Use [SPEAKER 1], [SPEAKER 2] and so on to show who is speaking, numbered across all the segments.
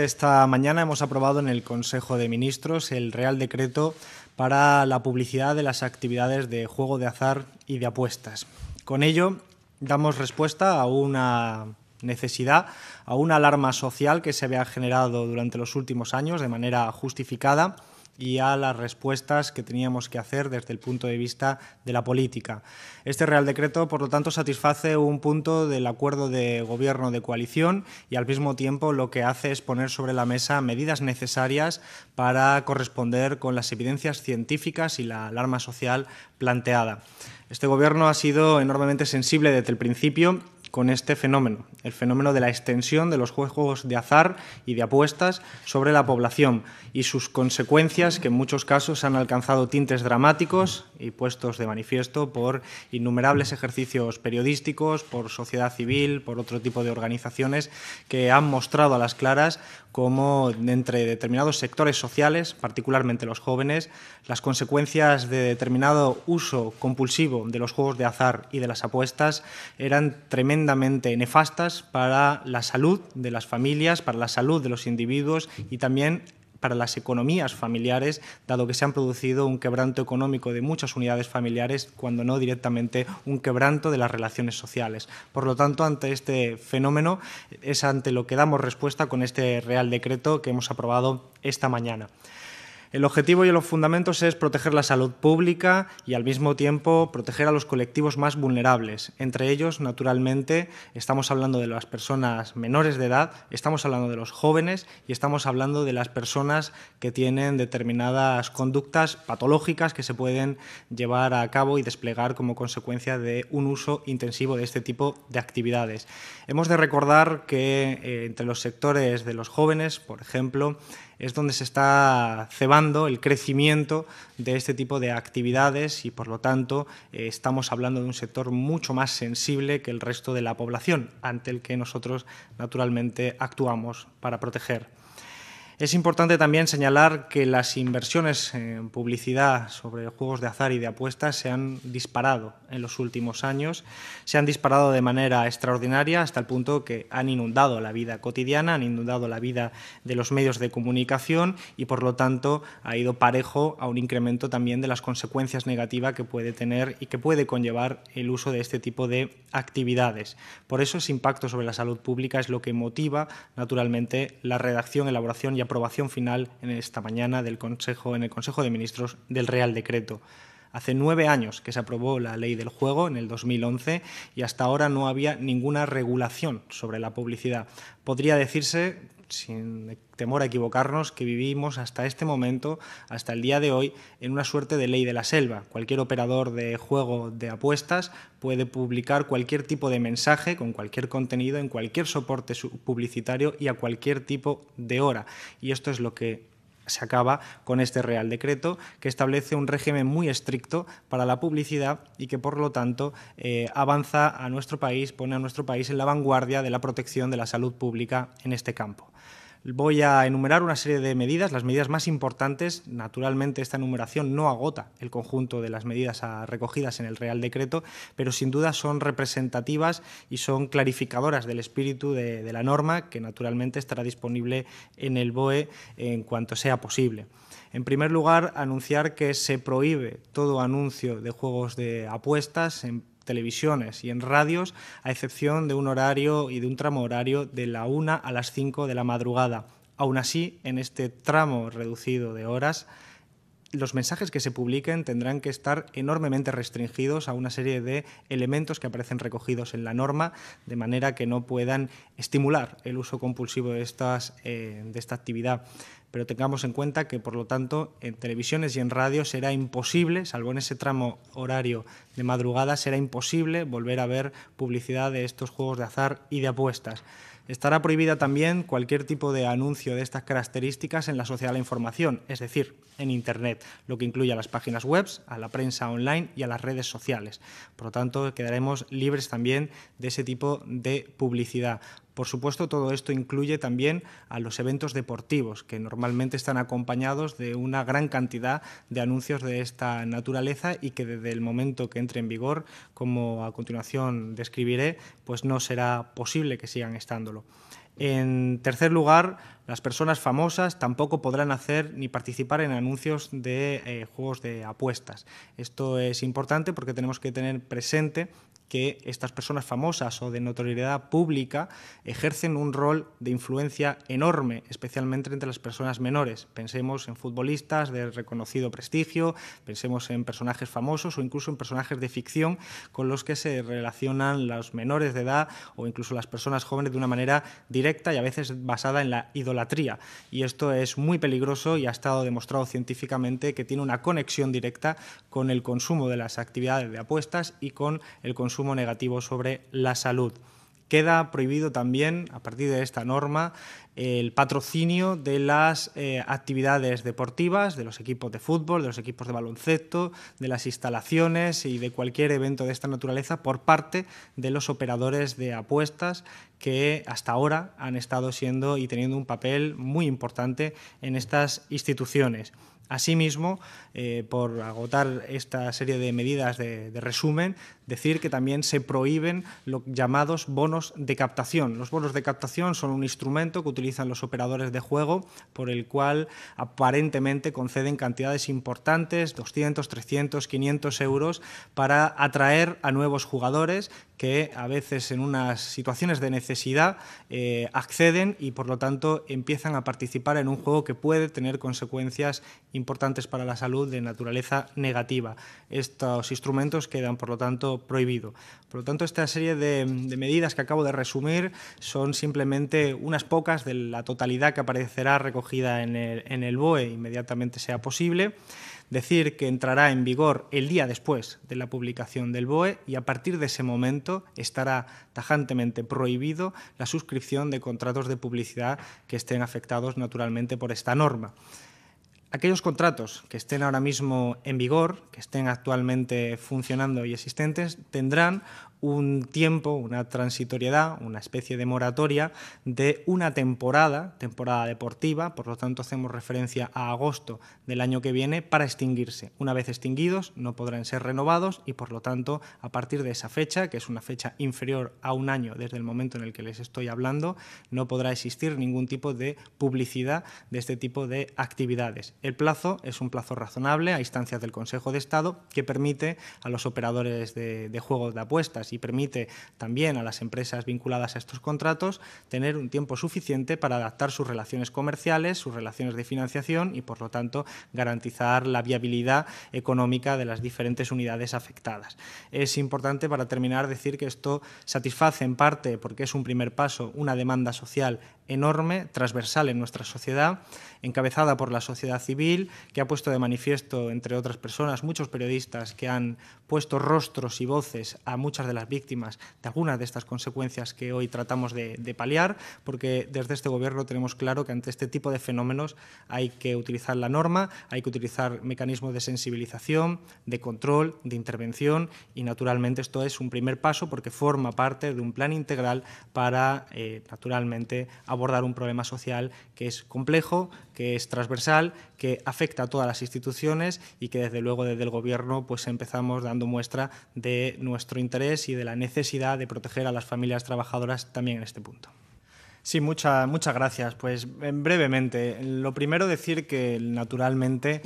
[SPEAKER 1] Esta mañana hemos aprobado en el Consejo de Ministros el Real Decreto para la publicidad de las actividades de juego de azar y de apuestas. Con ello damos respuesta a una necesidad, a una alarma social que se había generado durante los últimos años de manera justificada y a las respuestas que teníamos que hacer desde el punto de vista de la política. Este Real Decreto, por lo tanto, satisface un punto del acuerdo de gobierno de coalición y al mismo tiempo lo que hace es poner sobre la mesa medidas necesarias para corresponder con las evidencias científicas y la alarma social planteada. Este Gobierno ha sido enormemente sensible desde el principio con este fenómeno, el fenómeno de la extensión de los juegos de azar y de apuestas sobre la población y sus consecuencias que en muchos casos han alcanzado tintes dramáticos y puestos de manifiesto por innumerables ejercicios periodísticos, por sociedad civil, por otro tipo de organizaciones que han mostrado a las claras cómo entre determinados sectores sociales, particularmente los jóvenes, las consecuencias de determinado uso compulsivo de los juegos de azar y de las apuestas eran tremendamente nefastas para la salud de las familias, para la salud de los individuos y también para las economías familiares, dado que se han producido un quebranto económico de muchas unidades familiares, cuando no directamente un quebranto de las relaciones sociales. Por lo tanto, ante este fenómeno es ante lo que damos respuesta con este Real Decreto que hemos aprobado esta mañana. El objetivo y los fundamentos es proteger la salud pública y al mismo tiempo proteger a los colectivos más vulnerables. Entre ellos, naturalmente, estamos hablando de las personas menores de edad, estamos hablando de los jóvenes y estamos hablando de las personas que tienen determinadas conductas patológicas que se pueden llevar a cabo y desplegar como consecuencia de un uso intensivo de este tipo de actividades. Hemos de recordar que eh, entre los sectores de los jóvenes, por ejemplo, es donde se está cebando el crecimiento de este tipo de actividades y, por lo tanto, eh, estamos hablando de un sector mucho más sensible que el resto de la población, ante el que nosotros, naturalmente, actuamos para proteger. Es importante también señalar que las inversiones en publicidad sobre juegos de azar y de apuestas se han disparado en los últimos años, se han disparado de manera extraordinaria hasta el punto que han inundado la vida cotidiana, han inundado la vida de los medios de comunicación y por lo tanto ha ido parejo a un incremento también de las consecuencias negativas que puede tener y que puede conllevar el uso de este tipo de actividades. Por eso ese impacto sobre la salud pública es lo que motiva naturalmente la redacción, elaboración y aprobación final en esta mañana del Consejo, en el Consejo de Ministros del Real Decreto. Hace nueve años que se aprobó la ley del juego, en el 2011, y hasta ahora no había ninguna regulación sobre la publicidad. Podría decirse sin temor a equivocarnos, que vivimos hasta este momento, hasta el día de hoy, en una suerte de ley de la selva. Cualquier operador de juego de apuestas puede publicar cualquier tipo de mensaje con cualquier contenido en cualquier soporte publicitario y a cualquier tipo de hora. Y esto es lo que se acaba con este Real Decreto que establece un régimen muy estricto para la publicidad y que por lo tanto eh, avanza a nuestro país, pone a nuestro país en la vanguardia de la protección de la salud pública en este campo. Voy a enumerar una serie de medidas, las medidas más importantes. Naturalmente, esta enumeración no agota el conjunto de las medidas recogidas en el Real Decreto, pero sin duda son representativas y son clarificadoras del espíritu de, la norma, que naturalmente estará disponible en el BOE en cuanto sea posible. En primer lugar, anunciar que se prohíbe todo anuncio de juegos de apuestas en televisiones y en radios, a excepción de un horario y de un tramo horario de la 1 a las 5 de la madrugada. Aún así, en este tramo reducido de horas, los mensajes que se publiquen tendrán que estar enormemente restringidos a una serie de elementos que aparecen recogidos en la norma, de manera que no puedan estimular el uso compulsivo eh, de esta actividad pero tengamos en cuenta que, por lo tanto, en televisiones y en radio será imposible, salvo en ese tramo horario de madrugada, será imposible volver a ver publicidad de estos juegos de azar y de apuestas. Estará prohibida también cualquier tipo de anuncio de estas características en la sociedad de la información, es decir, en Internet, lo que incluye a las páginas web, a la prensa online y a las redes sociales. Por lo tanto, quedaremos libres también de ese tipo de publicidad. Por supuesto, todo esto incluye también a los eventos deportivos, que normalmente están acompañados de una gran cantidad de anuncios de esta naturaleza y que desde el momento que entre en vigor, como a continuación describiré, pues no será posible que sigan estándolo. En tercer lugar, las personas famosas tampoco podrán hacer ni participar en anuncios de eh, juegos de apuestas. Esto es importante porque tenemos que tener presente que estas personas famosas o de notoriedad pública ejercen un rol de influencia enorme, especialmente entre las personas menores. Pensemos en futbolistas de reconocido prestigio, pensemos en personajes famosos o incluso en personajes de ficción con los que se relacionan los menores de edad o incluso las personas jóvenes de una manera directa y a veces basada en la idolatría. Y esto es muy peligroso y ha estado demostrado científicamente que tiene una conexión directa con el consumo de las actividades de apuestas y con el consumo negativo sobre la salud. Queda prohibido también, a partir de esta norma, el patrocinio de las eh, actividades deportivas, de los equipos de fútbol, de los equipos de baloncesto, de las instalaciones y de cualquier evento de esta naturaleza por parte de los operadores de apuestas que hasta ahora han estado siendo y teniendo un papel muy importante en estas instituciones. Asimismo, eh, por agotar esta serie de medidas de, resumen, decir que también se prohíben los llamados bonos de captación. Los bonos de captación son un instrumento que utilizan los operadores de juego por el cual aparentemente conceden cantidades importantes, 200, 300, 500 euros, para atraer a nuevos jugadores que a veces en unas situaciones de necesidad eh, acceden y por lo tanto empiezan a participar en un juego que puede tener consecuencias importantes para la salud de naturaleza negativa. Estos instrumentos quedan por lo tanto prohibidos. Por lo tanto, esta serie de, medidas que acabo de resumir son simplemente unas pocas de la totalidad que aparecerá recogida en el BOE inmediatamente sea posible decir que entrará en vigor el día después de la publicación del BOE y a partir de ese momento estará tajantemente prohibido la suscripción de contratos de publicidad que estén afectados naturalmente por esta norma. Aquellos contratos que estén ahora mismo en vigor, que estén actualmente funcionando y existentes, tendrán un tiempo, una transitoriedad, una especie de moratoria de una temporada, temporada deportiva, por lo tanto hacemos referencia a agosto del año que viene, para extinguirse. Una vez extinguidos no podrán ser renovados y por lo tanto a partir de esa fecha, que es una fecha inferior a un año desde el momento en el que les estoy hablando, no podrá existir ningún tipo de publicidad de este tipo de actividades. El plazo es un plazo razonable a instancias del Consejo de Estado que permite a los operadores de, de juegos de apuestas y permite también a las empresas vinculadas a estos contratos tener un tiempo suficiente para adaptar sus relaciones comerciales, sus relaciones de financiación y, por lo tanto, garantizar la viabilidad económica de las diferentes unidades afectadas. Es importante, para terminar, decir que esto satisface en parte, porque es un primer paso, una demanda social enorme, transversal en nuestra sociedad, encabezada por la sociedad civil, que ha puesto de manifiesto, entre otras personas, muchos periodistas que han puesto rostros y voces a muchas de las víctimas de algunas de estas consecuencias que hoy tratamos de, paliar, porque desde este Gobierno tenemos claro que ante este tipo de fenómenos hay que utilizar la norma, hay que utilizar mecanismos de sensibilización, de control, de intervención y, naturalmente, esto es un primer paso porque forma parte de un plan integral para, eh, naturalmente, abordar un problema social que es complejo, que es transversal, que afecta a todas las instituciones y que desde luego desde el Gobierno pues empezamos dando muestra de nuestro interés y de la necesidad de proteger a las familias trabajadoras también en este punto. Sí, muchas gracias. Pues brevemente, lo primero decir que naturalmente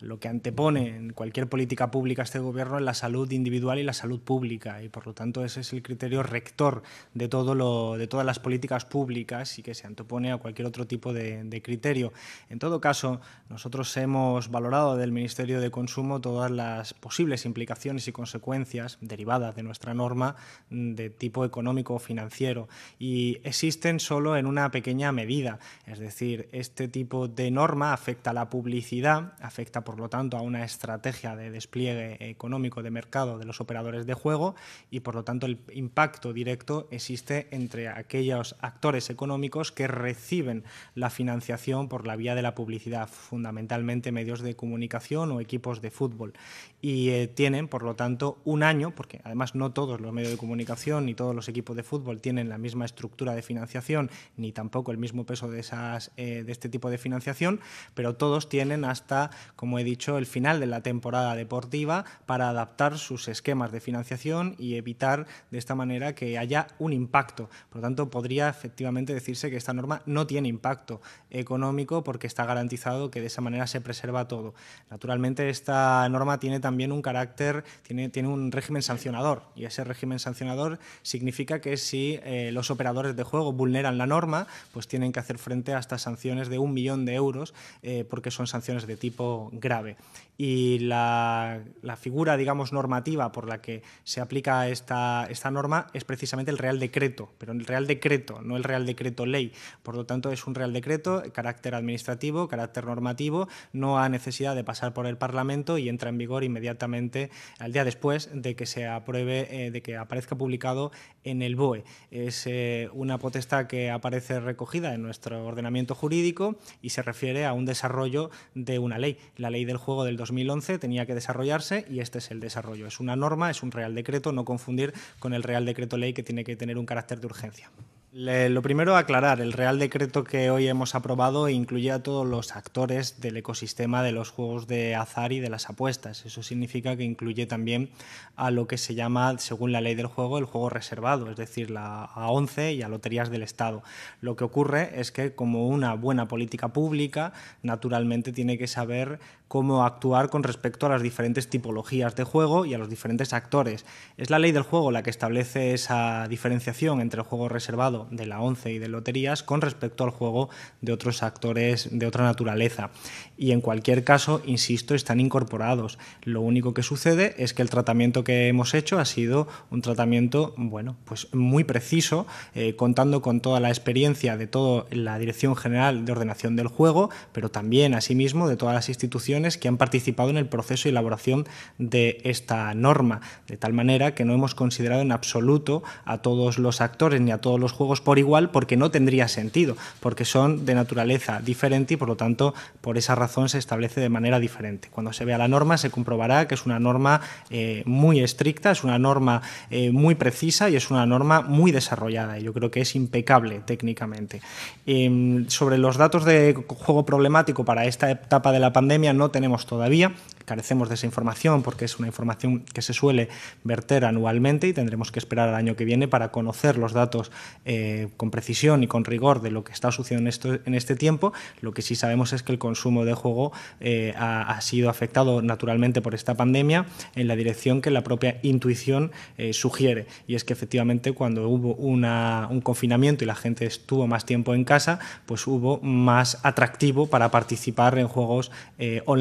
[SPEAKER 1] lo que antepone en cualquier política pública este gobierno es la salud individual y la salud pública y por lo tanto ese es el criterio rector de, todo lo, de todas las políticas públicas y que se antepone a cualquier otro tipo de, de criterio. En todo caso, nosotros hemos valorado del Ministerio de Consumo todas las posibles implicaciones y consecuencias derivadas de nuestra norma de tipo económico o financiero y existen solo en una pequeña medida. Es decir, este tipo de norma afecta a la publicidad, afecta por lo tanto a una estrategia de despliegue económico de mercado de los operadores de juego y por lo tanto el impacto directo existe entre aquellos actores económicos que reciben la financiación por la vía de la publicidad, fundamentalmente medios de comunicación o equipos de fútbol. Y eh, tienen, por lo tanto, un año, porque además no todos los medios de comunicación ni todos los equipos de fútbol tienen la misma estructura de financiación, ni tampoco el mismo peso de, esas, de este tipo de financiación, pero todos tienen hasta, como he dicho, el final de la temporada deportiva para adaptar sus esquemas de financiación y evitar de esta manera que haya un impacto. Por lo tanto, podría efectivamente decirse que esta norma no tiene impacto económico porque está garantizado que de esa manera se preserva todo. Naturalmente, esta norma tiene también un carácter, tiene, tiene un régimen sancionador y ese régimen sancionador significa que si eh, los operadores de juego vulneran la norma, pues tienen que hacer frente a estas sanciones de un millón de euros eh, porque son sanciones de tipo grave y la, figura, digamos, normativa por la que se aplica esta, esta norma es precisamente el Real Decreto, pero el Real Decreto, no el Real Decreto Ley. Por lo tanto, es un Real Decreto, carácter administrativo, carácter normativo, no ha necesidad de pasar por el Parlamento y entra en vigor inmediatamente al día después de que se apruebe, eh, de que aparezca publicado en el BOE. Es eh, una potestad que aparece recogida en nuestro ordenamiento jurídico y se refiere a un desarrollo de una ley, la ley del juego del 2011 tenía que desarrollarse y este es el desarrollo. Es una norma, es un Real Decreto, no confundir con el Real Decreto Ley que tiene que tener un carácter de urgencia lo primero, aclarar, el Real Decreto que hoy hemos aprobado incluye a todos los actores del ecosistema de los juegos de azar y de las apuestas. Eso significa que incluye también a lo que se llama, según la ley del juego, el juego reservado, es decir, la, a 11 y a loterías del Estado. Lo que ocurre es que, como una buena política pública, naturalmente tiene que saber cómo actuar con respecto a las diferentes tipologías de juego y a los diferentes actores. Es la ley del juego la que establece esa diferenciación entre el juego reservado de la ONCE y de loterías con respecto al juego de otros actores de otra naturaleza. Y en cualquier caso, insisto, están incorporados. Lo único que sucede es que el tratamiento que hemos hecho ha sido un tratamiento, bueno, pues muy preciso, eh, contando con toda la experiencia de toda la Dirección General de Ordenación del Juego, pero también, asimismo, de todas las instituciones que han participado en el proceso de elaboración de esta norma, de tal manera que no hemos considerado en absoluto a todos los actores ni a todos los juegos por igual porque no tendría sentido, porque son de naturaleza diferente y por lo tanto por esa razón se establece de manera diferente. Cuando se vea la norma se comprobará que es una norma eh, muy estricta, es una norma eh, muy precisa y es una norma muy desarrollada. Yo creo que es impecable técnicamente. Em, sobre los datos de juego problemático para esta etapa de la pandemia no tenemos todavía carecemos de esa información porque es una información que se suele verter anualmente y tendremos que esperar al año que viene para conocer los datos eh, con precisión y con rigor de lo que está sucediendo en, esto, en este tiempo. Lo que sí sabemos es que el consumo de juego eh, ha, sido afectado naturalmente por esta pandemia en la dirección que la propia intuición eh, sugiere. Y es que efectivamente cuando hubo una, un confinamiento y la gente estuvo más tiempo en casa, pues hubo más atractivo para participar en juegos online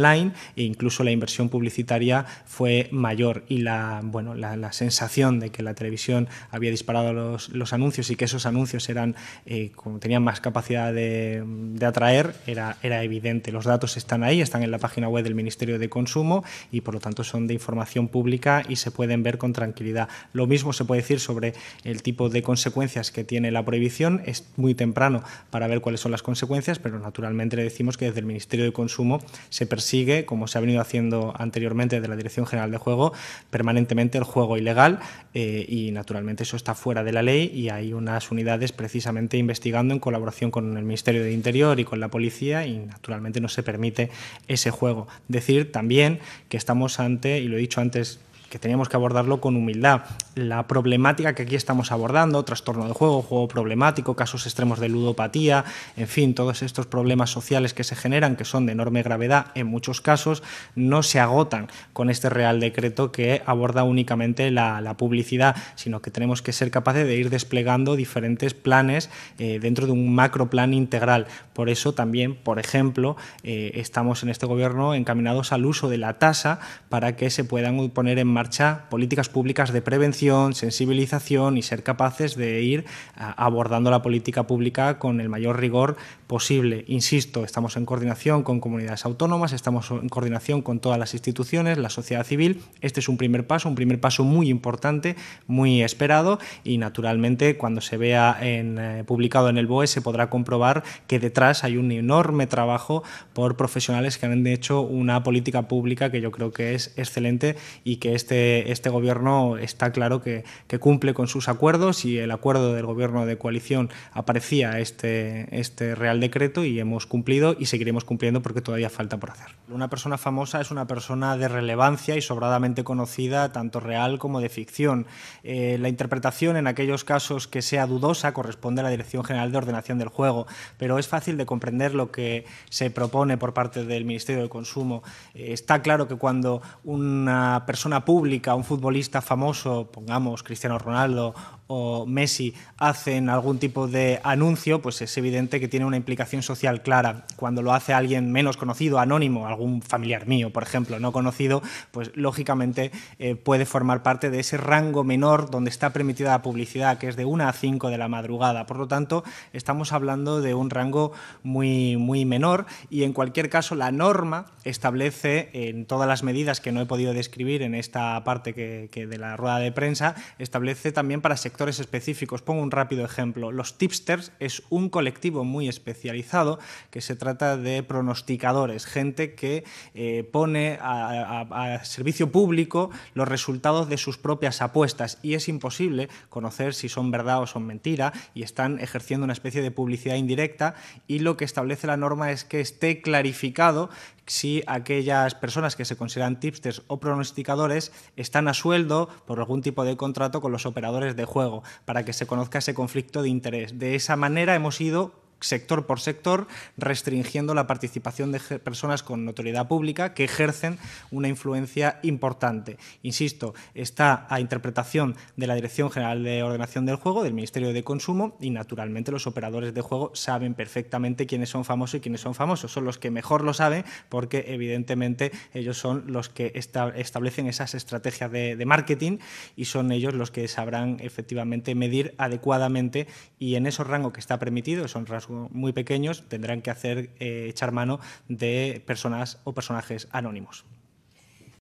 [SPEAKER 1] e incluso la inversión publicitaria fue mayor y la, bueno, la, sensación de que la televisión había disparado los, los anuncios y que esos anuncios eran, eh, tenían más capacidad de, de, atraer, era, era evidente. Los datos están ahí, están en la página web del Ministerio de Consumo y por lo tanto son de información pública y se pueden ver con tranquilidad. Lo mismo se puede decir sobre el tipo de consecuencias que tiene la prohibición. Es muy temprano para ver cuáles son las consecuencias, pero naturalmente le decimos que desde el Ministerio de Consumo se persigue, como se ha venido haciendo anteriormente de la Dirección General de Juego, permanentemente el juego ilegal eh, y naturalmente eso está fuera de la ley y hay unas unidades precisamente investigando en colaboración con el Ministerio de Interior y con la policía y naturalmente no se permite ese juego. Decir también que estamos ante, y lo he dicho antes que teníamos que abordarlo con humildad. La problemática que aquí estamos abordando, trastorno de juego, juego problemático, casos extremos de ludopatía, en fin, todos estos problemas sociales que se generan, que son de enorme gravedad en muchos casos, no se agotan con este Real Decreto que aborda únicamente la, publicidad, sino que tenemos que ser capaces de ir desplegando diferentes planes eh, dentro de un macro plan integral. Por eso también, por ejemplo, eh, estamos en este gobierno encaminados al uso de la tasa para que se puedan poner en marcha políticas públicas de prevención, sensibilización y ser capaces de ir abordando la política pública con el mayor rigor posible. Insisto, estamos en coordinación con comunidades autónomas, estamos en coordinación con todas las instituciones, la sociedad civil. Este es un primer paso, un primer paso muy importante, muy esperado y naturalmente cuando se vea en, eh, publicado en el BOE se podrá comprobar que detrás hay un enorme trabajo por profesionales que han hecho una política pública que yo creo que es excelente y que es este, este gobierno está claro que, que, cumple con sus acuerdos y el acuerdo del gobierno de coalición aparecía este, este Real Decreto y hemos cumplido y seguiremos cumpliendo porque todavía falta por hacer. Una persona famosa es una persona de relevancia y sobradamente conocida, tanto real como de ficción. Eh, la interpretación en aquellos casos que sea dudosa corresponde a la Dirección General de Ordenación del Juego, pero es fácil de comprender lo que se propone por parte del Ministerio del Consumo. Eh, está claro que cuando una persona pública, un futbolista famoso, pongamos Cristiano Ronaldo o Messi, hacen algún tipo de anuncio, pues es evidente que tiene una implicación social clara. Cuando lo hace alguien menos conocido, anónimo, algún familiar mío, por ejemplo, no conocido, pues lógicamente eh, puede formar parte de ese rango menor donde está permitida la publicidad, que es de 1 a 5 de la madrugada. Por lo tanto, estamos hablando de un rango muy, muy menor y en cualquier caso la norma establece en todas las medidas que no he podido describir en esta parte que, que de la rueda de prensa, establece también para sectores específicos. Pongo un rápido ejemplo. Los tipsters es un colectivo muy especializado que se trata de pronosticadores, gente que eh, pone a, servicio público los resultados de sus propias apuestas y es imposible conocer si son verdad o son mentira y están ejerciendo una especie de publicidad indirecta y lo que establece la norma es que esté clarificado si aquellas personas que se consideran tipsters o pronosticadores están a sueldo por algún tipo de contrato con los operadores de juego, para que se conozca ese conflicto de interés. De esa manera hemos ido sector por sector, restringiendo la participación de personas con notoriedad pública que ejercen una influencia importante. Insisto, está a interpretación de la Dirección General de Ordenación del Juego, del Ministerio de Consumo, y naturalmente los operadores de juego saben perfectamente quiénes son famosos y quiénes son famosos. Son los que mejor lo saben porque evidentemente ellos son los que establecen esas estrategias de, marketing y son ellos los que sabrán efectivamente medir adecuadamente y en esos rangos que está permitido, son muy pequeños tendrán que hacer eh, echar mano de personas o personajes anónimos.